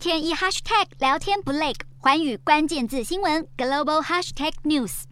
天一 hashtag 聊天不累，环宇关键字新闻 global hashtag news。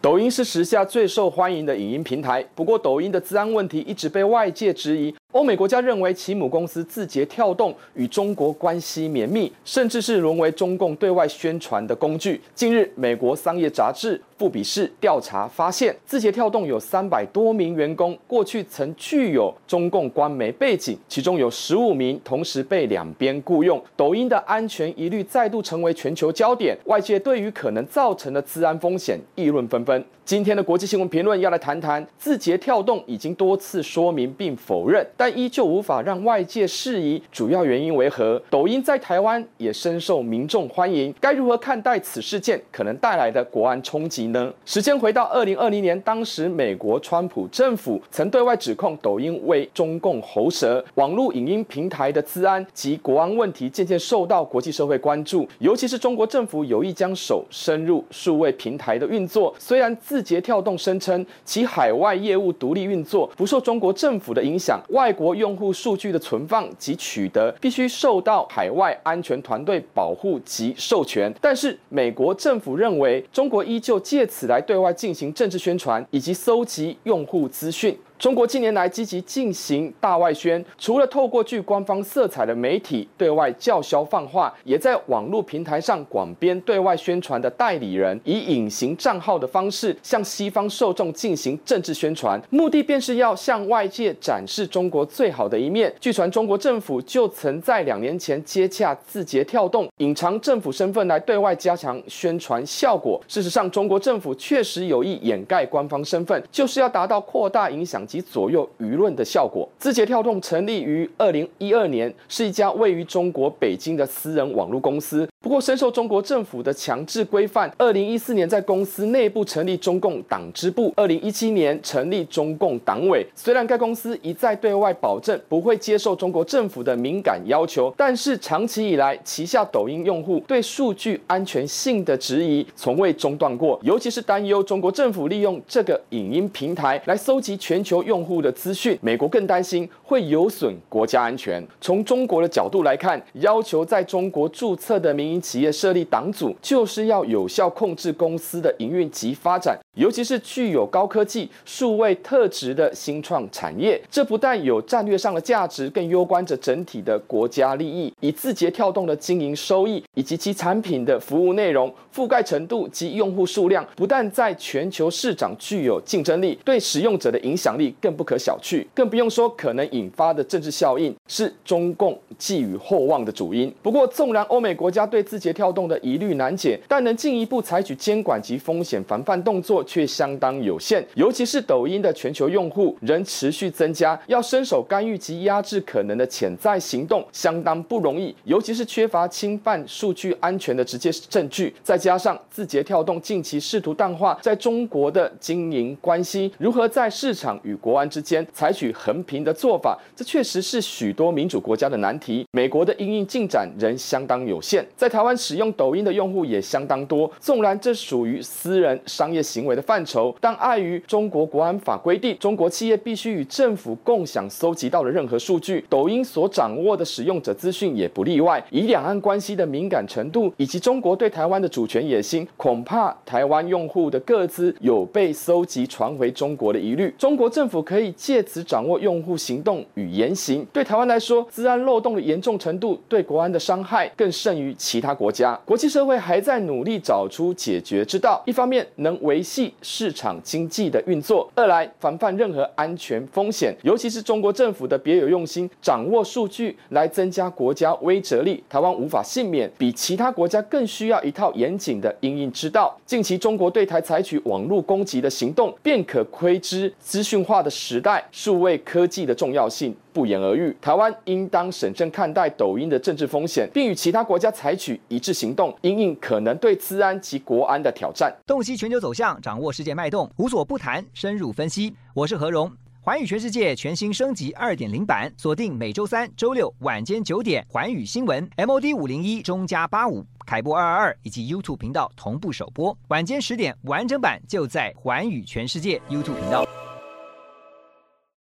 抖音是时下最受欢迎的影音平台，不过抖音的治安问题一直被外界质疑。欧美国家认为其母公司字节跳动与中国关系绵密，甚至是沦为中共对外宣传的工具。近日，美国商业杂志《富比士》调查发现，字节跳动有三百多名员工过去曾具有中共官媒背景，其中有十五名同时被两边雇佣。抖音的安全疑虑再度成为全球焦点，外界对于可能造成的治安风险议论纷纷。今天的国际新闻评论要来谈谈，字节跳动已经多次说明并否认。但依旧无法让外界释疑，主要原因为何？抖音在台湾也深受民众欢迎，该如何看待此事件可能带来的国安冲击呢？时间回到二零二零年，当时美国川普政府曾对外指控抖音为中共喉舌，网络影音平台的资安及国安问题渐渐受到国际社会关注，尤其是中国政府有意将手伸入数位平台的运作。虽然字节跳动声称其海外业务独立运作，不受中国政府的影响，外外国用户数据的存放及取得必须受到海外安全团队保护及授权，但是美国政府认为中国依旧借此来对外进行政治宣传以及搜集用户资讯。中国近年来积极进行大外宣，除了透过具官方色彩的媒体对外叫嚣放话，也在网络平台上广编对外宣传的代理人，以隐形账号的方式向西方受众进行政治宣传，目的便是要向外界展示中国最好的一面。据传，中国政府就曾在两年前接洽字节跳动，隐藏政府身份来对外加强宣传效果。事实上，中国政府确实有意掩盖官方身份，就是要达到扩大影响及左右舆论的效果。字节跳动成立于二零一二年，是一家位于中国北京的私人网络公司。不过，深受中国政府的强制规范，二零一四年在公司内部成立中共党支部，二零一七年成立中共党委。虽然该公司一再对外保证不会接受中国政府的敏感要求，但是长期以来，旗下抖音用户对数据安全性的质疑从未中断过，尤其是担忧中国政府利用这个影音平台来搜集全球。用户的资讯，美国更担心会有损国家安全。从中国的角度来看，要求在中国注册的民民营企业设立党组，就是要有效控制公司的营运及发展，尤其是具有高科技、数位特质的新创产业。这不但有战略上的价值，更攸关着整体的国家利益。以字节跳动的经营收益以及其产品的服务内容覆盖程度及用户数量，不但在全球市场具有竞争力，对使用者的影响力。更不可小觑，更不用说可能引发的政治效应是中共寄予厚望的主因。不过，纵然欧美国家对字节跳动的疑虑难解，但能进一步采取监管及风险防范动作却相当有限。尤其是抖音的全球用户仍持续增加，要伸手干预及压制可能的潜在行动相当不容易。尤其是缺乏侵犯数据安全的直接证据，再加上字节跳动近期试图淡化在中国的经营关系，如何在市场与国安之间采取横平的做法，这确实是许多民主国家的难题。美国的因应进展仍相当有限，在台湾使用抖音的用户也相当多。纵然这属于私人商业行为的范畴，但碍于中国国安法规定，中国企业必须与政府共享搜集到的任何数据。抖音所掌握的使用者资讯也不例外。以两岸关系的敏感程度，以及中国对台湾的主权野心，恐怕台湾用户的个资有被搜集传回中国的疑虑。中国政府。可以借此掌握用户行动与言行。对台湾来说，资安漏洞的严重程度对国安的伤害更甚于其他国家。国际社会还在努力找出解决之道。一方面能维系市场经济的运作，二来防范任何安全风险，尤其是中国政府的别有用心，掌握数据来增加国家威慑力。台湾无法幸免，比其他国家更需要一套严谨的因应之道。近期中国对台采取网络攻击的行动，便可窥知资讯化的时代，数位科技的重要性不言而喻。台湾应当审慎看待抖音的政治风险，并与其他国家采取一致行动，因应可能对资安及国安的挑战。洞悉全球走向，掌握世界脉动，无所不谈，深入分析。我是何荣，环宇全世界全新升级二点零版，锁定每周三、周六晚间九点，环宇新闻 MOD 五零一中加八五凯播二二二以及 YouTube 频道同步首播，晚间十点完整版就在环宇全世界 YouTube 频道。